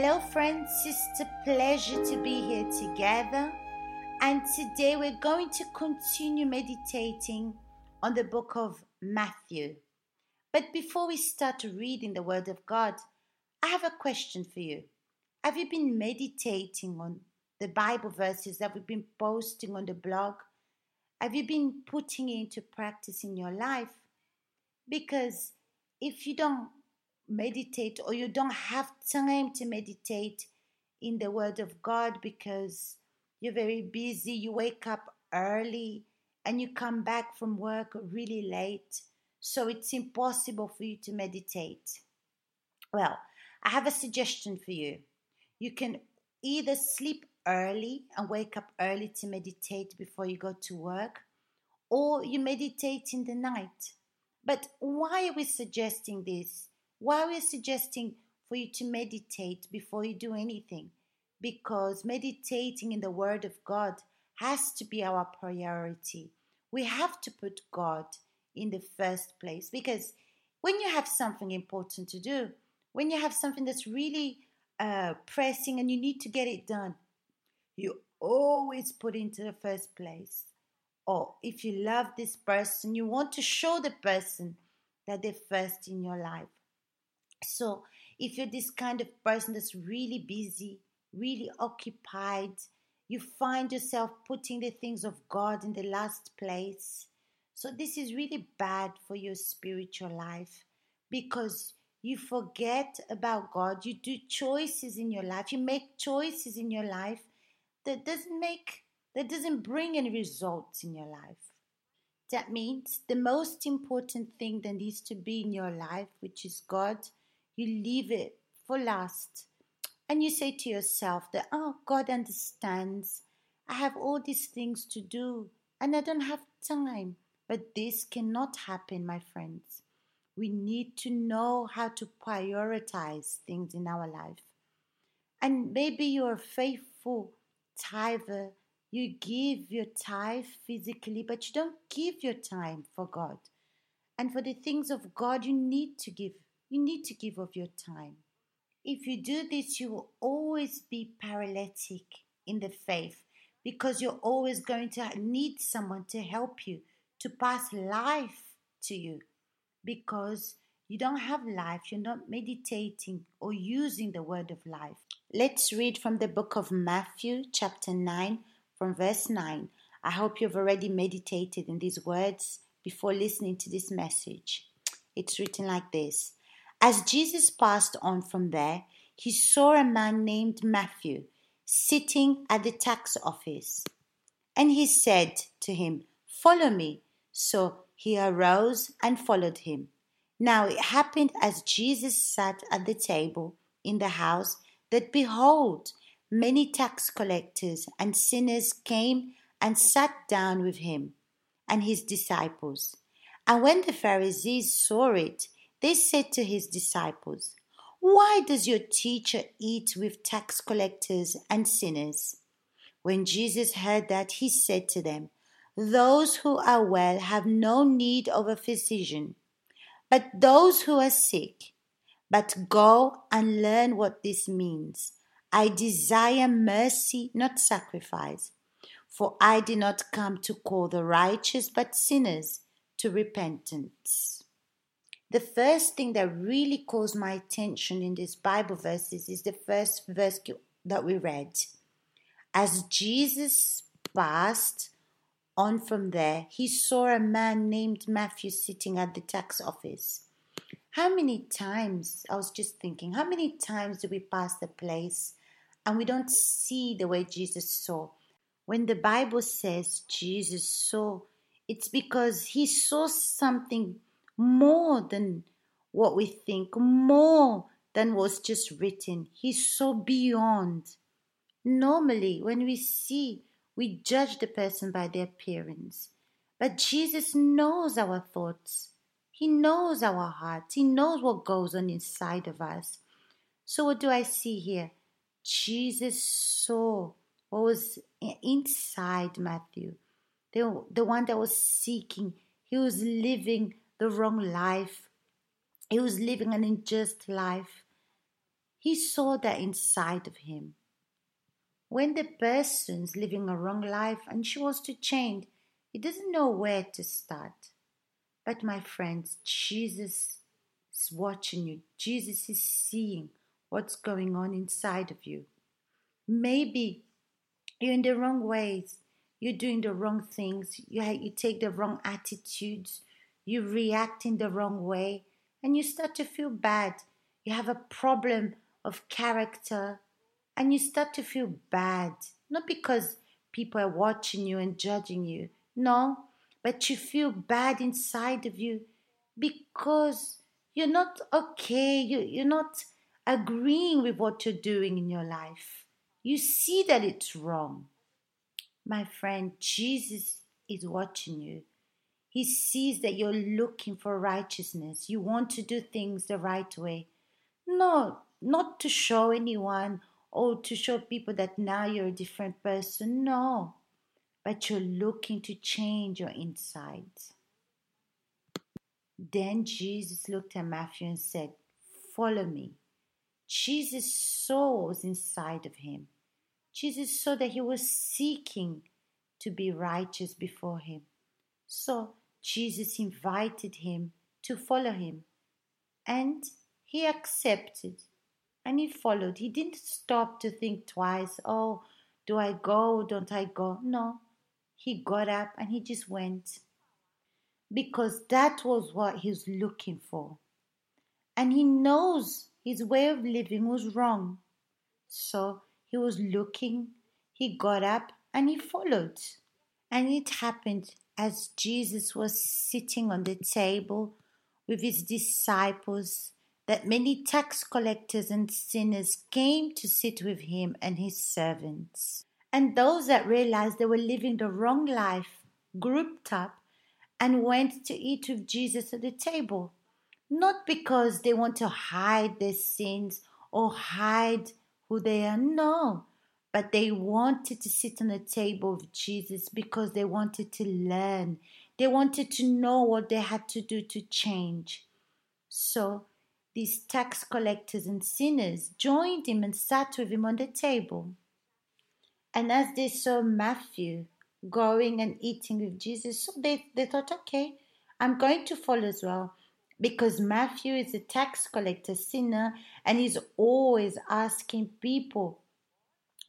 Hello, friends. It's a pleasure to be here together. And today we're going to continue meditating on the book of Matthew. But before we start reading the Word of God, I have a question for you. Have you been meditating on the Bible verses that we've been posting on the blog? Have you been putting it into practice in your life? Because if you don't meditate or you don't have time to meditate in the Word of God because you're very busy, you wake up early and you come back from work really late, so it's impossible for you to meditate. Well, I have a suggestion for you. You can either sleep early and wake up early to meditate before you go to work, or you meditate in the night. But why are we suggesting this? Why we're we suggesting for you to meditate before you do anything? Because meditating in the Word of God has to be our priority. We have to put God in the first place because when you have something important to do, when you have something that's really uh, pressing and you need to get it done, you always put into the first place. Or if you love this person, you want to show the person that they're first in your life. So if you're this kind of person that's really busy, really occupied, you find yourself putting the things of God in the last place. So this is really bad for your spiritual life because you forget about God. You do choices in your life. You make choices in your life that doesn't make that doesn't bring any results in your life. That means the most important thing that needs to be in your life, which is God, you leave it for last. And you say to yourself that, oh, God understands. I have all these things to do and I don't have time. But this cannot happen, my friends. We need to know how to prioritize things in our life. And maybe you're a faithful tither. You give your tithe physically, but you don't give your time for God. And for the things of God, you need to give. You need to give of your time. If you do this, you will always be paralytic in the faith because you're always going to need someone to help you to pass life to you because you don't have life, you're not meditating or using the word of life. Let's read from the book of Matthew, chapter 9, from verse 9. I hope you've already meditated in these words before listening to this message. It's written like this As Jesus passed on from there, he saw a man named Matthew sitting at the tax office. And he said to him, Follow me. So he arose and followed him. Now it happened as Jesus sat at the table in the house that behold, many tax collectors and sinners came and sat down with him and his disciples. And when the Pharisees saw it, they said to his disciples, Why does your teacher eat with tax collectors and sinners? When Jesus heard that, he said to them, those who are well have no need of a physician, but those who are sick. But go and learn what this means. I desire mercy, not sacrifice. For I did not come to call the righteous, but sinners to repentance. The first thing that really calls my attention in these Bible verses is the first verse that we read. As Jesus passed on from there, he saw a man named Matthew sitting at the tax office. How many times, I was just thinking, how many times do we pass the place and we don't see the way Jesus saw? When the Bible says Jesus saw, it's because he saw something more than what we think, more than was just written. He saw beyond. Normally, when we see we judge the person by their appearance. But Jesus knows our thoughts. He knows our hearts. He knows what goes on inside of us. So, what do I see here? Jesus saw what was inside Matthew, the, the one that was seeking. He was living the wrong life, he was living an unjust life. He saw that inside of him. When the person's living a wrong life and she wants to change, he doesn't know where to start. But my friends, Jesus is watching you. Jesus is seeing what's going on inside of you. Maybe you're in the wrong ways. You're doing the wrong things. You, you take the wrong attitudes. You react in the wrong way. And you start to feel bad. You have a problem of character. And you start to feel bad. Not because people are watching you and judging you. No, but you feel bad inside of you because you're not okay. You, you're not agreeing with what you're doing in your life. You see that it's wrong. My friend, Jesus is watching you. He sees that you're looking for righteousness. You want to do things the right way. No, not to show anyone or to show people that now you're a different person. No, but you're looking to change your insides. Then Jesus looked at Matthew and said, Follow me. Jesus saw what was inside of him. Jesus saw that he was seeking to be righteous before him. So Jesus invited him to follow him. And he accepted and he followed. He didn't stop to think twice, oh, do I go? Don't I go? No. He got up and he just went. Because that was what he was looking for. And he knows his way of living was wrong. So he was looking, he got up, and he followed. And it happened as Jesus was sitting on the table with his disciples that many tax collectors and sinners came to sit with him and his servants. And those that realized they were living the wrong life grouped up and went to eat with Jesus at the table. Not because they want to hide their sins or hide who they are. No, but they wanted to sit on the table with Jesus because they wanted to learn. They wanted to know what they had to do to change. So these tax collectors and sinners joined him and sat with him on the table. And as they saw Matthew going and eating with Jesus, so they, they thought, okay, I'm going to follow as well because Matthew is a tax collector, sinner, and he's always asking people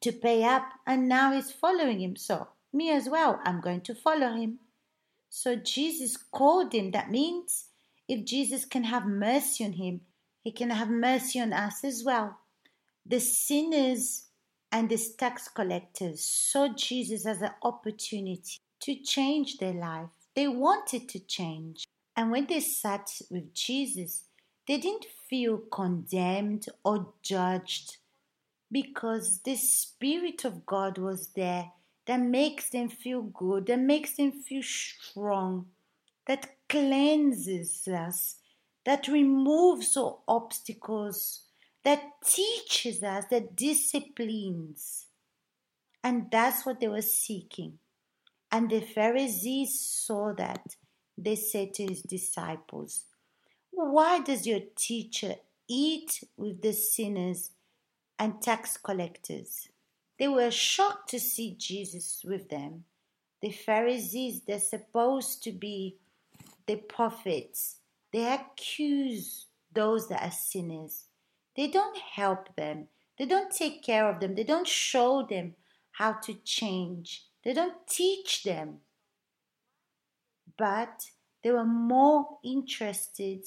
to pay up, and now he's following him. So, me as well, I'm going to follow him. So, Jesus called him. That means if Jesus can have mercy on him, he can have mercy on us as well. The sinners and the tax collectors saw Jesus as an opportunity to change their life. They wanted to change. And when they sat with Jesus, they didn't feel condemned or judged because the Spirit of God was there that makes them feel good, that makes them feel strong, that cleanses us, that removes all obstacles, that teaches us, that disciplines. And that's what they were seeking. And the Pharisees saw that they said to his disciples, Why does your teacher eat with the sinners and tax collectors? They were shocked to see Jesus with them. The Pharisees, they're supposed to be the prophets. They accuse those that are sinners. They don't help them. They don't take care of them. They don't show them how to change. They don't teach them but they were more interested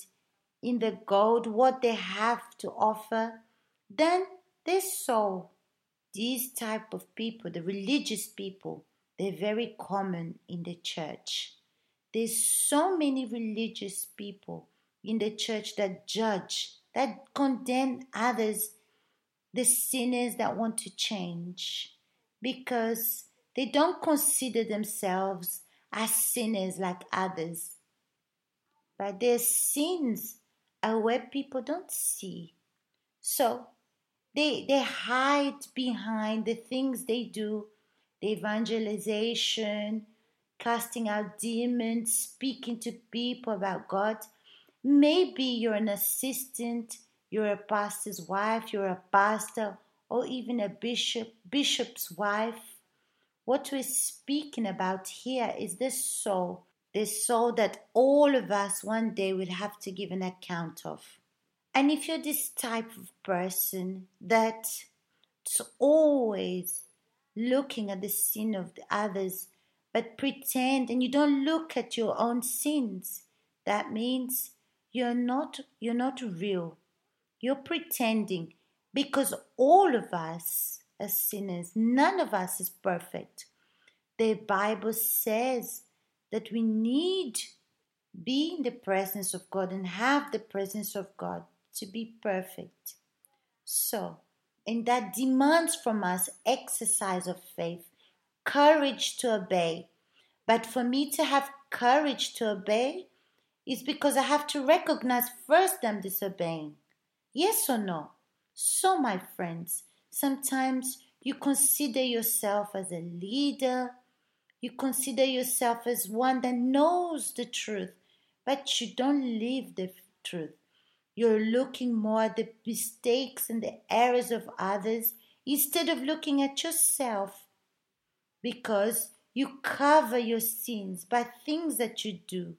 in the gold, what they have to offer, than they saw these type of people, the religious people, they're very common in the church. There's so many religious people in the church that judge, that condemn others, the sinners that want to change, because they don't consider themselves as sinners like others. But their sins are where people don't see. So they, they hide behind the things they do the evangelization, casting out demons, speaking to people about God. Maybe you're an assistant, you're a pastor's wife, you're a pastor, or even a bishop, bishop's wife. What we're speaking about here is this soul, this soul that all of us one day will have to give an account of. And if you're this type of person that's always looking at the sin of the others, but pretend and you don't look at your own sins, that means you're not you're not real. You're pretending because all of us are sinners. None of us is perfect. The Bible says that we need be in the presence of God and have the presence of God to be perfect. So, and that demands from us exercise of faith, courage to obey. But for me to have courage to obey is because I have to recognize first I'm disobeying. Yes or no? So, my friends, sometimes you consider yourself as a leader, you consider yourself as one that knows the truth, but you don't live the truth. You're looking more at the mistakes and the errors of others instead of looking at yourself because you cover your sins by things that you do.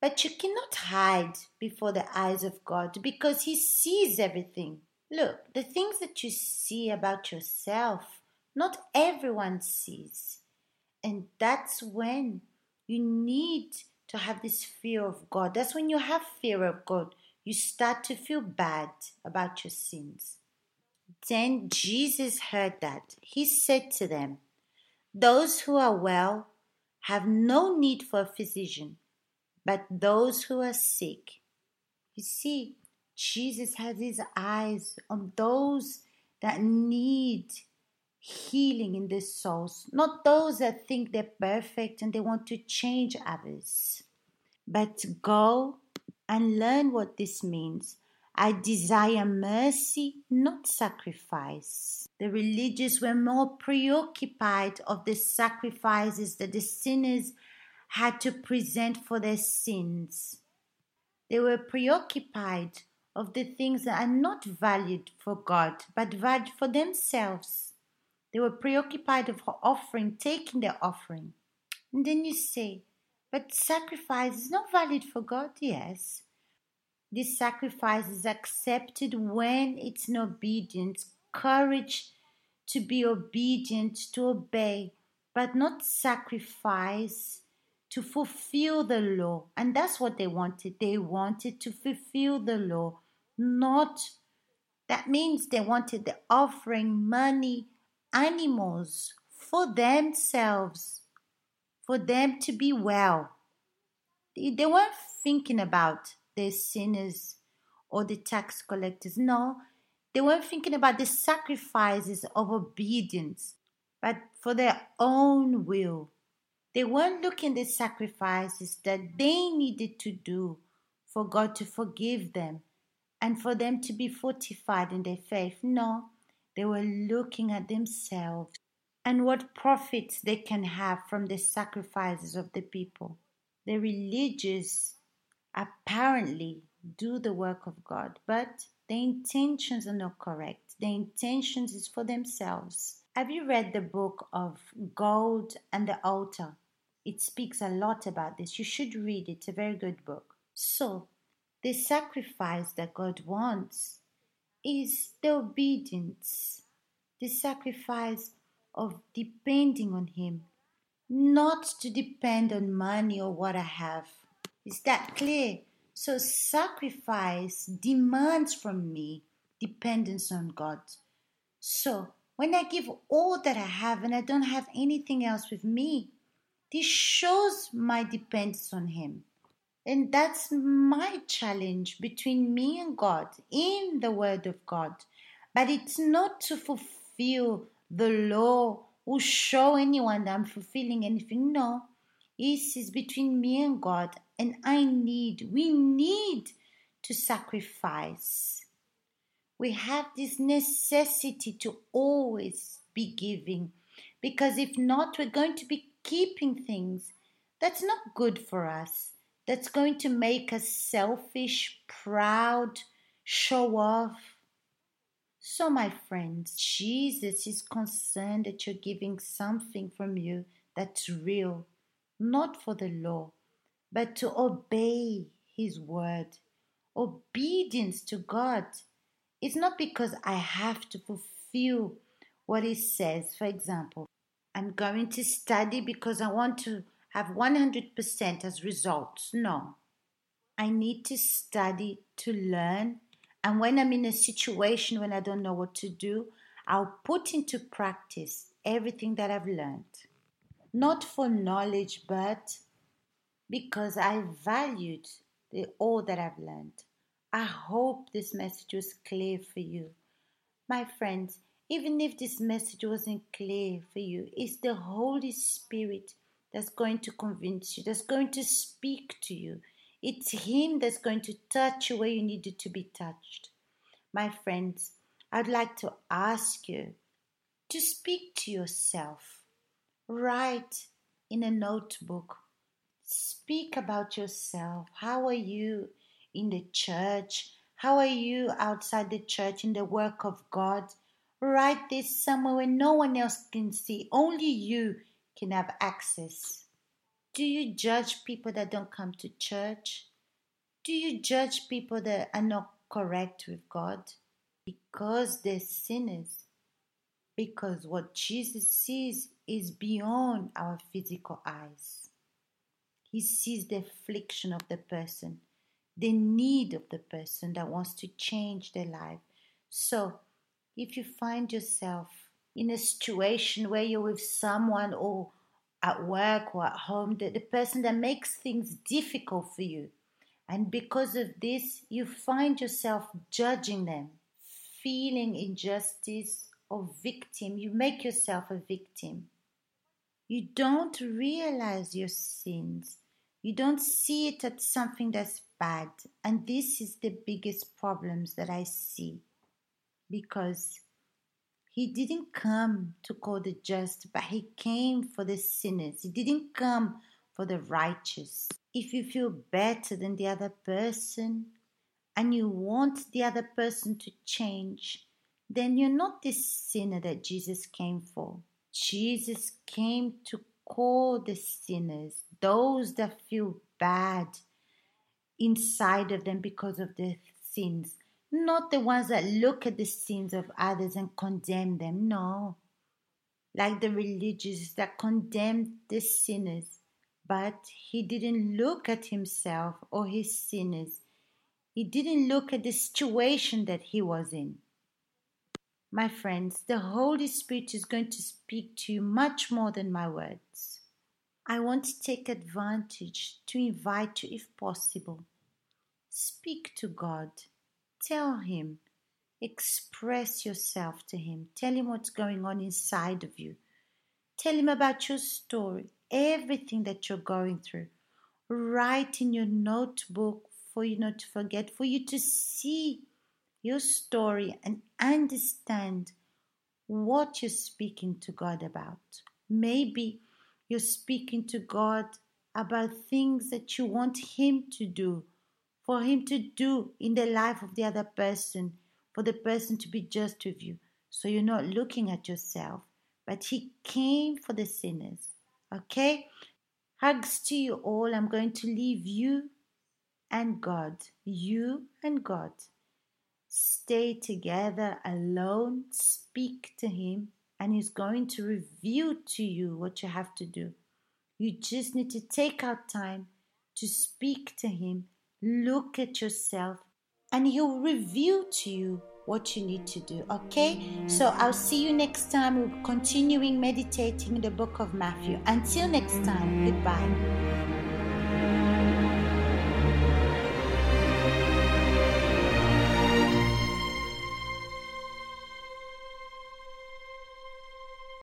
But you cannot hide before the eyes of God because He sees everything. Look, the things that you see about yourself, not everyone sees. And that's when you need to have this fear of God. That's when you have fear of God you start to feel bad about your sins. Then Jesus heard that. He said to them, Those who are well have no need for a physician, but those who are sick. You see, Jesus has his eyes on those that need healing in their souls, not those that think they're perfect and they want to change others. But go and learn what this means. I desire mercy, not sacrifice. The religious were more preoccupied of the sacrifices that the sinners had to present for their sins. They were preoccupied of the things that are not valued for God, but valued for themselves. They were preoccupied of offering, taking their offering. And then you say, but sacrifice is not valid for God, yes. This sacrifice is accepted when it's in obedience, courage to be obedient, to obey, but not sacrifice to fulfill the law. And that's what they wanted. They wanted to fulfill the law, not that means they wanted the offering money, animals for themselves for them to be well. They weren't thinking about the sinners or the tax collectors. No, they weren't thinking about the sacrifices of obedience, but for their own will. They weren't looking at the sacrifices that they needed to do for God to forgive them and for them to be fortified in their faith. No, they were looking at themselves and what profits they can have from the sacrifices of the people. The religious apparently do the work of God, but the intentions are not correct. The intentions is for themselves. Have you read the book of Gold and the Altar? It speaks a lot about this. You should read it. It's a very good book. So, the sacrifice that God wants is the obedience, the sacrifice of depending on Him, not to depend on money or what I have. Is that clear? So, sacrifice demands from me dependence on God. So, when I give all that I have and I don't have anything else with me, this shows my dependence on Him. And that's my challenge between me and God in the Word of God. But it's not to fulfill the law will show anyone that I'm fulfilling anything. No, this is between me and God, and I need, we need to sacrifice. We have this necessity to always be giving because if not, we're going to be keeping things that's not good for us, that's going to make us selfish, proud, show off. So, my friends, Jesus is concerned that you're giving something from you that's real, not for the law, but to obey His word. Obedience to God. It's not because I have to fulfill what He says. For example, I'm going to study because I want to have 100% as results. No. I need to study to learn. And when I'm in a situation when I don't know what to do, I'll put into practice everything that I've learned. Not for knowledge, but because I valued the, all that I've learned. I hope this message was clear for you. My friends, even if this message wasn't clear for you, it's the Holy Spirit that's going to convince you, that's going to speak to you. It's Him that's going to touch you where you needed to be touched. My friends, I'd like to ask you to speak to yourself. Write in a notebook. Speak about yourself. How are you in the church? How are you outside the church in the work of God? Write this somewhere where no one else can see. Only you can have access. Do you judge people that don't come to church? Do you judge people that are not correct with God? Because they're sinners. Because what Jesus sees is beyond our physical eyes. He sees the affliction of the person, the need of the person that wants to change their life. So, if you find yourself in a situation where you're with someone or at work or at home, the, the person that makes things difficult for you, and because of this, you find yourself judging them, feeling injustice or victim, you make yourself a victim. You don't realize your sins. You don't see it as something that's bad. And this is the biggest problems that I see because he didn't come to call the just, but he came for the sinners. He didn't come for the righteous. If you feel better than the other person and you want the other person to change, then you're not the sinner that Jesus came for. Jesus came to call the sinners, those that feel bad inside of them because of their sins, not the ones that look at the sins of others and condemn them, no. Like the religious that condemned the sinners, but he didn't look at himself or his sinners. He didn't look at the situation that he was in. My friends, the Holy Spirit is going to speak to you much more than my words. I want to take advantage to invite you, if possible. Speak to God Tell him. Express yourself to him. Tell him what's going on inside of you. Tell him about your story, everything that you're going through. Write in your notebook for you not to forget, for you to see your story and understand what you're speaking to God about. Maybe you're speaking to God about things that you want Him to do for Him to do in the life of the other person, for the person to be just with you. So you're not looking at yourself, but He came for the sinners. Okay? Hugs to you all. I'm going to leave you and God, you and God. Stay together alone, speak to Him, and He's going to reveal to you what you have to do. You just need to take out time to speak to Him look at yourself, and He'll reveal to you what you need to do. Okay? So I'll see you next time. We're continuing meditating the book of Matthew. Until next time, goodbye.